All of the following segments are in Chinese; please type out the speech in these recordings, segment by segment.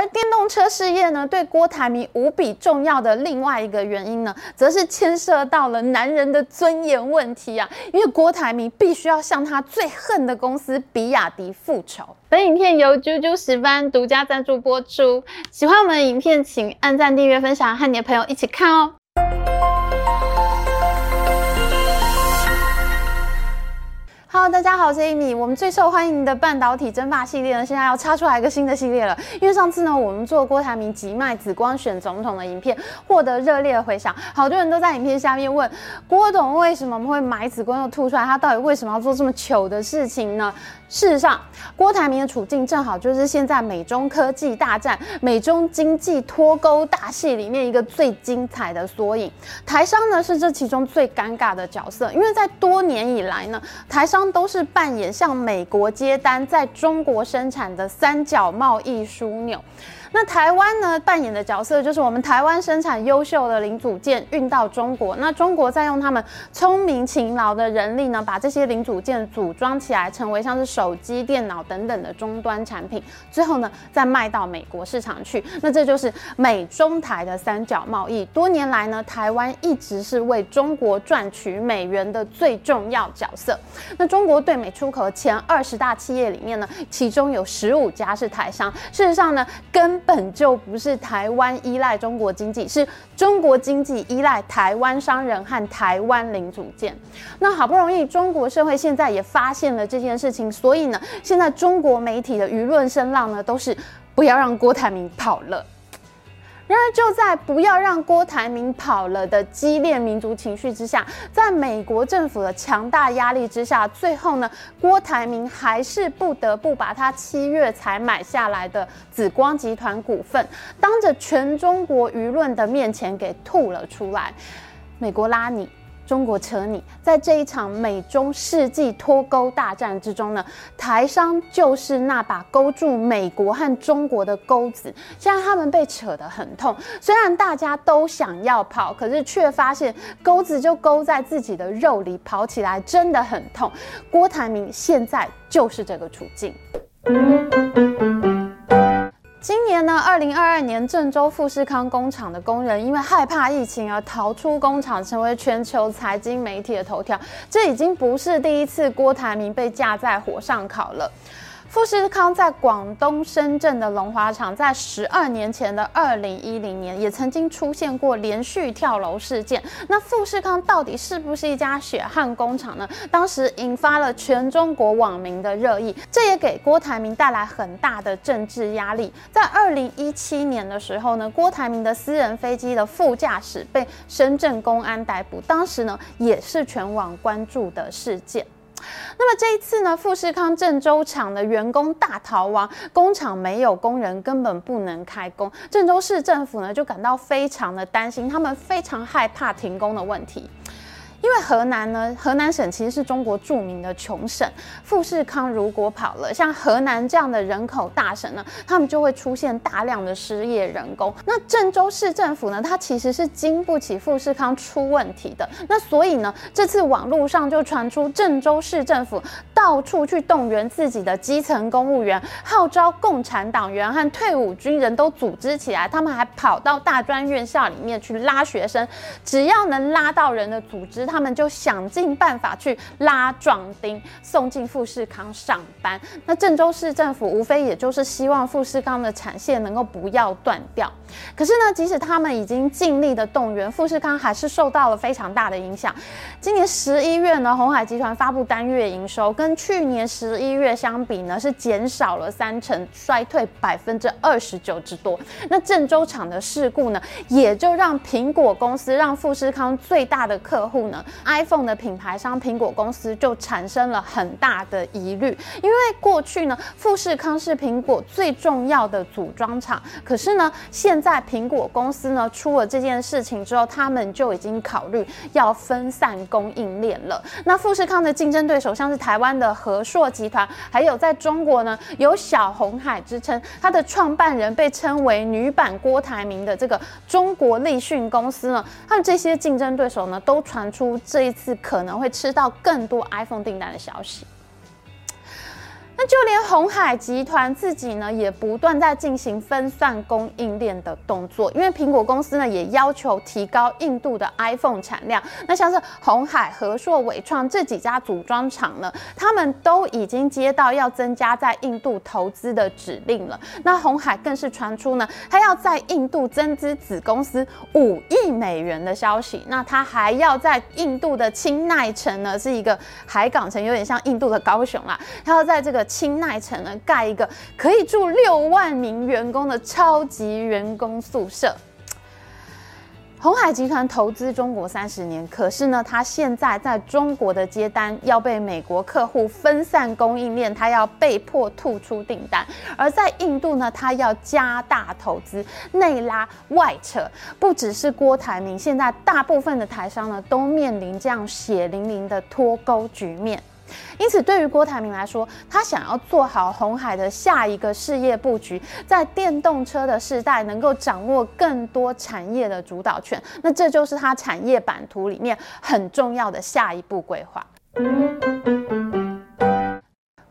而电动车事业呢，对郭台铭无比重要的另外一个原因呢，则是牵涉到了男人的尊严问题啊。因为郭台铭必须要向他最恨的公司比亚迪复仇。本影片由啾啾十班独家赞助播出。喜欢我们的影片，请按赞、订阅、分享，和你的朋友一起看哦。好大家好，我是 Amy。我们最受欢迎的半导体争霸系列呢，现在要插出来一个新的系列了。因为上次呢，我们做郭台铭急卖紫光选总统的影片，获得热烈的回响，好多人都在影片下面问郭董为什么会买紫光又吐出来，他到底为什么要做这么糗的事情呢？事实上，郭台铭的处境正好就是现在美中科技大战、美中经济脱钩大戏里面一个最精彩的缩影。台商呢是这其中最尴尬的角色，因为在多年以来呢，台商都是扮演向美国接单、在中国生产的三角贸易枢纽。那台湾呢扮演的角色就是我们台湾生产优秀的零组件运到中国，那中国再用他们聪明勤劳的人力呢，把这些零组件组装起来，成为像是手机、电脑等等的终端产品，最后呢再卖到美国市场去。那这就是美中台的三角贸易。多年来呢，台湾一直是为中国赚取美元的最重要角色。那中国对美出口前二十大企业里面呢，其中有十五家是台商。事实上呢，跟本就不是台湾依赖中国经济，是中国经济依赖台湾商人和台湾零组件。那好不容易中国社会现在也发现了这件事情，所以呢，现在中国媒体的舆论声浪呢，都是不要让郭台铭跑了。然而，就在不要让郭台铭跑了的激烈民族情绪之下，在美国政府的强大压力之下，最后呢，郭台铭还是不得不把他七月才买下来的紫光集团股份，当着全中国舆论的面前给吐了出来。美国拉你。中国扯你，在这一场美中世纪脱钩大战之中呢，台商就是那把勾住美国和中国的钩子。现在他们被扯得很痛，虽然大家都想要跑，可是却发现钩子就勾在自己的肉里，跑起来真的很痛。郭台铭现在就是这个处境。今年呢，二零二二年，郑州富士康工厂的工人因为害怕疫情而逃出工厂，成为全球财经媒体的头条。这已经不是第一次郭台铭被架在火上烤了。富士康在广东深圳的龙华厂，在十二年前的二零一零年，也曾经出现过连续跳楼事件。那富士康到底是不是一家血汗工厂呢？当时引发了全中国网民的热议，这也给郭台铭带来很大的政治压力。在二零一七年的时候呢，郭台铭的私人飞机的副驾驶被深圳公安逮捕，当时呢也是全网关注的事件。那么这一次呢，富士康郑州厂的员工大逃亡，工厂没有工人，根本不能开工。郑州市政府呢就感到非常的担心，他们非常害怕停工的问题。因为河南呢，河南省其实是中国著名的穷省。富士康如果跑了，像河南这样的人口大省呢，他们就会出现大量的失业人工。那郑州市政府呢，它其实是经不起富士康出问题的。那所以呢，这次网络上就传出郑州市政府到处去动员自己的基层公务员，号召共产党员和退伍军人都组织起来，他们还跑到大专院校里面去拉学生，只要能拉到人的组织。他们就想尽办法去拉壮丁，送进富士康上班。那郑州市政府无非也就是希望富士康的产线能够不要断掉。可是呢，即使他们已经尽力的动员，富士康还是受到了非常大的影响。今年十一月呢，红海集团发布单月营收，跟去年十一月相比呢，是减少了三成，衰退百分之二十九之多。那郑州厂的事故呢，也就让苹果公司，让富士康最大的客户呢。iPhone 的品牌商苹果公司就产生了很大的疑虑，因为过去呢，富士康是苹果最重要的组装厂，可是呢，现在苹果公司呢出了这件事情之后，他们就已经考虑要分散供应链了。那富士康的竞争对手像是台湾的和硕集团，还有在中国呢有小红海之称，它的创办人被称为女版郭台铭的这个中国立讯公司呢，他们这些竞争对手呢都传出。这一次可能会吃到更多 iPhone 订单的消息。那就连红海集团自己呢，也不断在进行分散供应链的动作，因为苹果公司呢也要求提高印度的 iPhone 产量。那像是红海、和硕、伟创这几家组装厂呢，他们都已经接到要增加在印度投资的指令了。那红海更是传出呢，他要在印度增资子公司五亿美元的消息。那他还要在印度的青奈城呢，是一个海港城，有点像印度的高雄啦。他要在这个青奈城呢盖一个可以住六万名员工的超级员工宿舍。红海集团投资中国三十年，可是呢，它现在在中国的接单要被美国客户分散供应链，它要被迫吐出订单；而在印度呢，它要加大投资，内拉外扯，不只是郭台铭，现在大部分的台商呢，都面临这样血淋淋的脱钩局面。因此，对于郭台铭来说，他想要做好红海的下一个事业布局，在电动车的时代能够掌握更多产业的主导权，那这就是他产业版图里面很重要的下一步规划。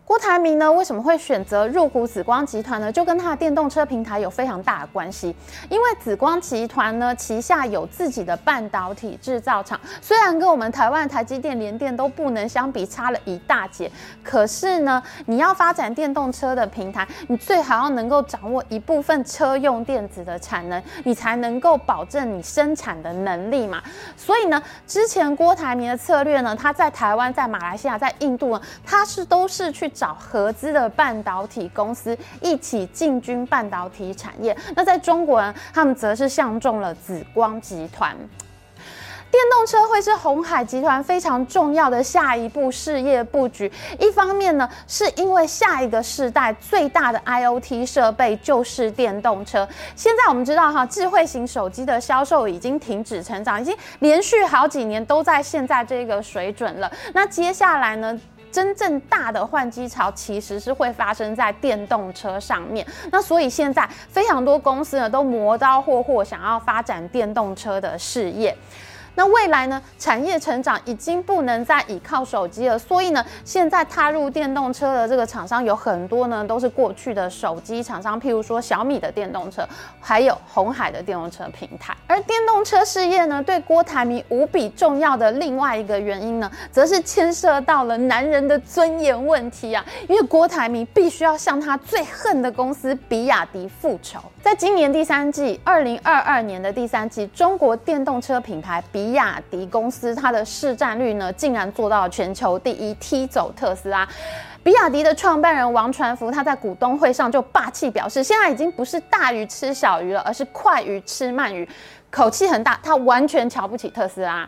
郭台铭呢，为什么会选择入股紫光集团呢？就跟他的电动车平台有非常大的关系。因为紫光集团呢，旗下有自己的半导体制造厂，虽然跟我们台湾台积电、联电都不能相比，差了一大截。可是呢，你要发展电动车的平台，你最好要能够掌握一部分车用电子的产能，你才能够保证你生产的能力嘛。所以呢，之前郭台铭的策略呢，他在台湾、在马来西亚、在印度呢，他是都是去。找合资的半导体公司一起进军半导体产业。那在中国呢，他们则是相中了紫光集团。电动车会是红海集团非常重要的下一步事业布局。一方面呢，是因为下一个世代最大的 IOT 设备就是电动车。现在我们知道哈，智慧型手机的销售已经停止成长，已经连续好几年都在现在这个水准了。那接下来呢？真正大的换机潮其实是会发生在电动车上面，那所以现在非常多公司呢都磨刀霍霍，想要发展电动车的事业。那未来呢？产业成长已经不能再依靠手机了，所以呢，现在踏入电动车的这个厂商有很多呢，都是过去的手机厂商，譬如说小米的电动车，还有红海的电动车平台。而电动车事业呢，对郭台铭无比重要的另外一个原因呢，则是牵涉到了男人的尊严问题啊，因为郭台铭必须要向他最恨的公司比亚迪复仇。在今年第三季，二零二二年的第三季，中国电动车品牌比比亚迪公司它的市占率呢，竟然做到全球第一，踢走特斯拉。比亚迪的创办人王传福他在股东会上就霸气表示，现在已经不是大鱼吃小鱼了，而是快鱼吃慢鱼，口气很大，他完全瞧不起特斯拉。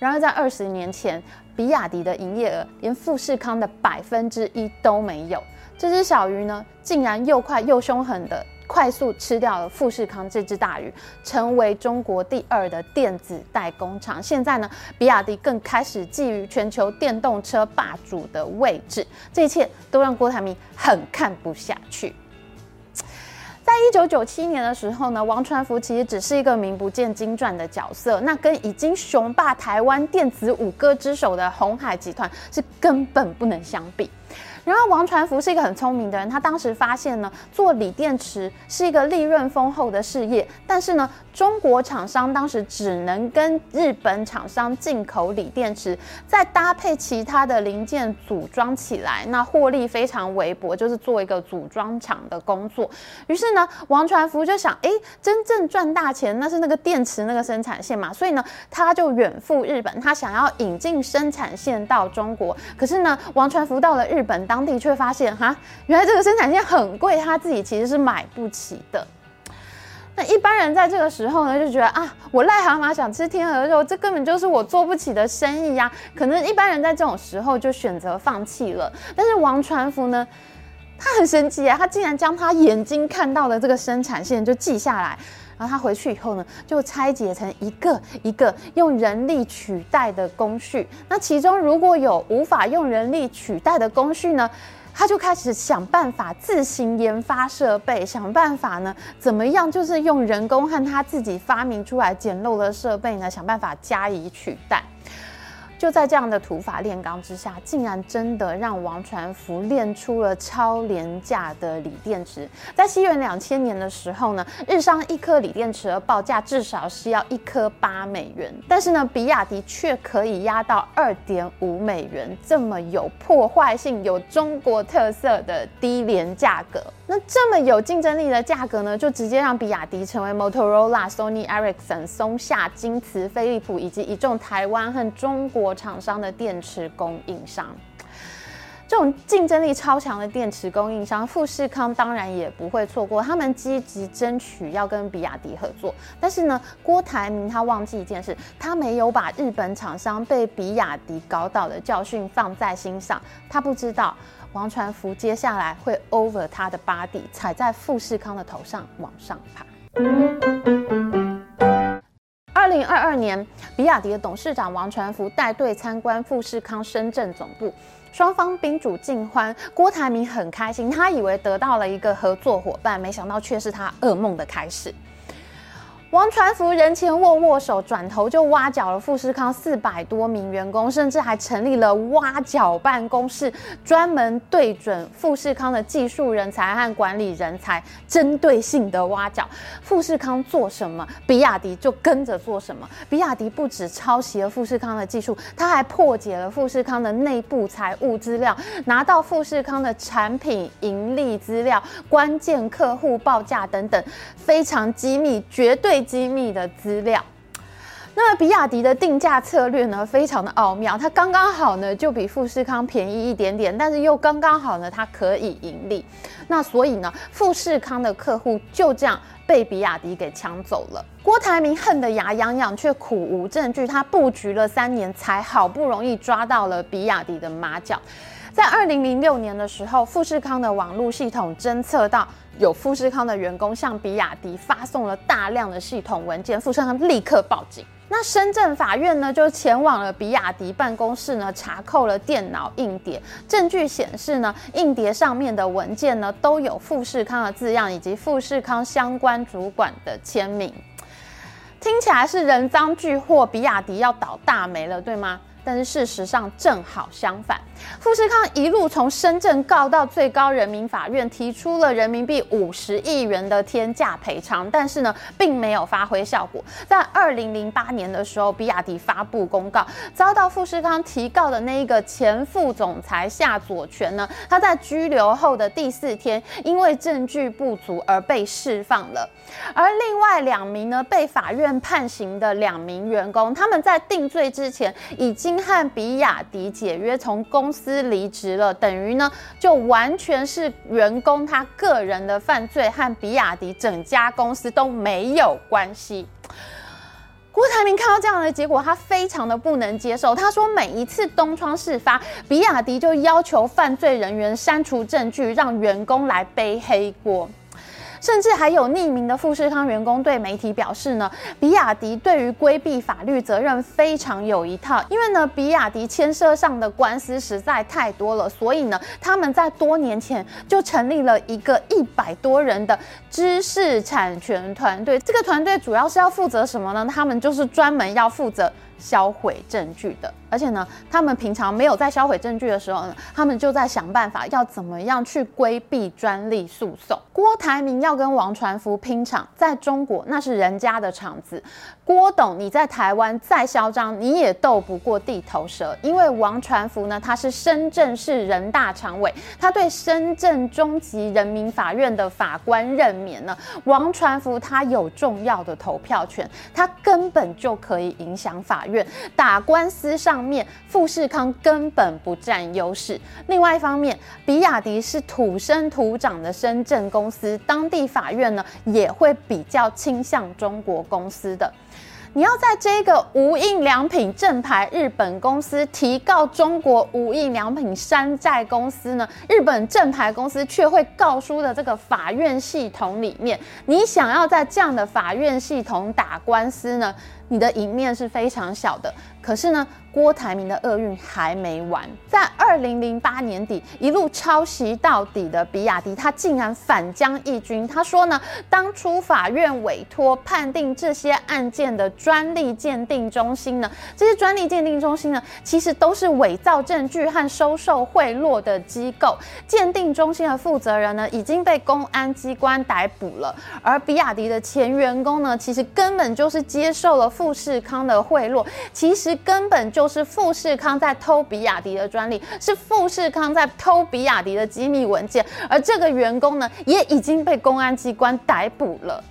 然而在二十年前，比亚迪的营业额连富士康的百分之一都没有，这只小鱼呢，竟然又快又凶狠的。快速吃掉了富士康这只大鱼，成为中国第二的电子代工厂。现在呢，比亚迪更开始觊觎全球电动车霸主的位置。这一切都让郭台铭很看不下去。在一九九七年的时候呢，王传福其实只是一个名不见经传的角色，那跟已经雄霸台湾电子五哥之首的红海集团是根本不能相比。然后王传福是一个很聪明的人，他当时发现呢，做锂电池是一个利润丰厚的事业，但是呢。中国厂商当时只能跟日本厂商进口锂电池，再搭配其他的零件组装起来，那获利非常微薄，就是做一个组装厂的工作。于是呢，王传福就想，哎，真正赚大钱那是那个电池那个生产线嘛，所以呢，他就远赴日本，他想要引进生产线到中国。可是呢，王传福到了日本当地，却发现哈，原来这个生产线很贵，他自己其实是买不起的。那一般人在这个时候呢，就觉得啊，我癞蛤蟆想吃天鹅肉，这根本就是我做不起的生意呀。可能一般人在这种时候就选择放弃了。但是王传福呢，他很神奇啊，他竟然将他眼睛看到的这个生产线就记下来，然后他回去以后呢，就拆解成一个一个用人力取代的工序。那其中如果有无法用人力取代的工序呢？他就开始想办法自行研发设备，想办法呢，怎么样就是用人工和他自己发明出来简陋的设备呢，想办法加以取代。就在这样的土法炼钢之下，竟然真的让王传福炼出了超廉价的锂电池。在西元两千年的时候呢，日商一颗锂电池的报价至少是要一颗八美元，但是呢，比亚迪却可以压到二点五美元，这么有破坏性、有中国特色的低廉价格。那这么有竞争力的价格呢，就直接让比亚迪成为 Motorola、Sony Ericsson、松下、京瓷、飞利浦以及一众台湾和中国厂商的电池供应商。这种竞争力超强的电池供应商，富士康当然也不会错过，他们积极争取要跟比亚迪合作。但是呢，郭台铭他忘记一件事，他没有把日本厂商被比亚迪搞倒的教训放在心上，他不知道。王传福接下来会 over 他的 body，踩在富士康的头上往上爬。二零二二年，比亚迪的董事长王传福带队参观富士康深圳总部，双方宾主尽欢。郭台铭很开心，他以为得到了一个合作伙伴，没想到却是他噩梦的开始。王传福人前握握手，转头就挖角了富士康四百多名员工，甚至还成立了挖角办公室，专门对准富士康的技术人才和管理人才，针对性的挖角。富士康做什么，比亚迪就跟着做什么。比亚迪不止抄袭了富士康的技术，他还破解了富士康的内部财务资料，拿到富士康的产品盈利资料、关键客户报价等等，非常机密，绝对。机密的资料。那么，比亚迪的定价策略呢，非常的奥妙。它刚刚好呢，就比富士康便宜一点点，但是又刚刚好呢，它可以盈利。那所以呢，富士康的客户就这样被比亚迪给抢走了。郭台铭恨得牙痒痒，却苦无证据。他布局了三年，才好不容易抓到了比亚迪的马脚。在二零零六年的时候，富士康的网络系统侦测到。有富士康的员工向比亚迪发送了大量的系统文件，富士康立刻报警。那深圳法院呢，就前往了比亚迪办公室呢，查扣了电脑硬碟。证据显示呢，硬碟上面的文件呢，都有富士康的字样以及富士康相关主管的签名。听起来是人赃俱获，比亚迪要倒大霉了，对吗？但是事实上正好相反，富士康一路从深圳告到最高人民法院，提出了人民币五十亿元的天价赔偿，但是呢，并没有发挥效果。在二零零八年的时候，比亚迪发布公告，遭到富士康提告的那一个前副总裁夏佐全呢，他在拘留后的第四天，因为证据不足而被释放了。而另外两名呢，被法院判刑的两名员工，他们在定罪之前已经。和比亚迪解约，从公司离职了，等于呢就完全是员工他个人的犯罪，和比亚迪整家公司都没有关系。郭台铭看到这样的结果，他非常的不能接受。他说，每一次东窗事发，比亚迪就要求犯罪人员删除证据，让员工来背黑锅。甚至还有匿名的富士康员工对媒体表示呢，比亚迪对于规避法律责任非常有一套，因为呢，比亚迪牵涉上的官司实在太多了，所以呢，他们在多年前就成立了一个一百多人的知识产权团队。这个团队主要是要负责什么呢？他们就是专门要负责销毁证据的。而且呢，他们平常没有在销毁证据的时候呢，他们就在想办法要怎么样去规避专利诉讼。郭台铭要跟王传福拼场，在中国那是人家的场子。郭董你在台湾再嚣张，你也斗不过地头蛇。因为王传福呢，他是深圳市人大常委，他对深圳中级人民法院的法官任免呢，王传福他有重要的投票权，他根本就可以影响法打官司上。面富士康根本不占优势。另外一方面，比亚迪是土生土长的深圳公司，当地法院呢也会比较倾向中国公司的。你要在这个无印良品正牌日本公司提告中国无印良品山寨公司呢？日本正牌公司却会告输的这个法院系统里面，你想要在这样的法院系统打官司呢？你的赢面是非常小的。可是呢，郭台铭的厄运还没完，在二零零八年底一路抄袭到底的比亚迪，他竟然反将一军。他说呢，当初法院委托判定这些案件的专利鉴定中心呢，这些专利鉴定中心呢，其实都是伪造证据和收受贿赂的机构。鉴定中心的负责人呢，已经被公安机关逮捕了，而比亚迪的前员工呢，其实根本就是接受了富士康的贿赂，其实根本就是富士康在偷比亚迪的专利，是富士康在偷比亚迪的机密文件，而这个员工呢，也已经被公安机关逮捕了。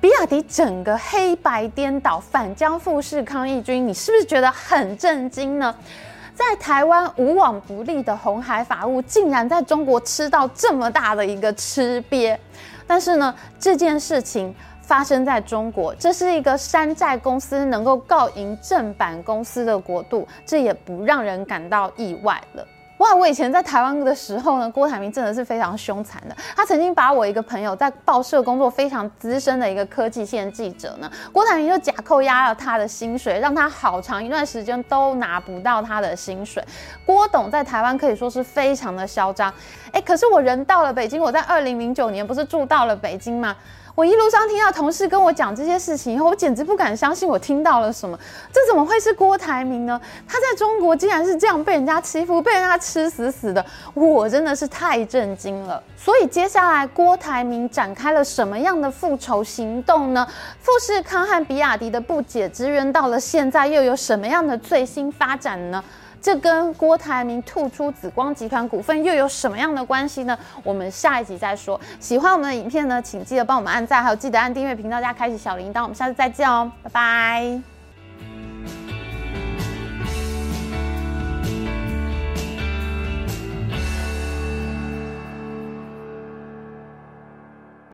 比亚迪整个黑白颠倒，反将富士康一军，你是不是觉得很震惊呢？在台湾无往不利的红海法务，竟然在中国吃到这么大的一个吃瘪。但是呢，这件事情。发生在中国，这是一个山寨公司能够告赢正版公司的国度，这也不让人感到意外了。哇，我以前在台湾的时候呢，郭台铭真的是非常凶残的。他曾经把我一个朋友在报社工作非常资深的一个科技线记者呢，郭台铭就假扣押了他的薪水，让他好长一段时间都拿不到他的薪水。郭董在台湾可以说是非常的嚣张。哎，可是我人到了北京，我在二零零九年不是住到了北京吗？我一路上听到同事跟我讲这些事情以后，我简直不敢相信我听到了什么。这怎么会是郭台铭呢？他在中国竟然是这样被人家欺负，被人家吃死死的，我真的是太震惊了。所以接下来郭台铭展开了什么样的复仇行动呢？富士康和比亚迪的不解之缘到了现在又有什么样的最新发展呢？这跟郭台铭吐出紫光集团股份又有什么样的关系呢？我们下一集再说。喜欢我们的影片呢，请记得帮我们按赞，还有记得按订阅频道加开启小铃铛。我们下次再见哦，拜拜。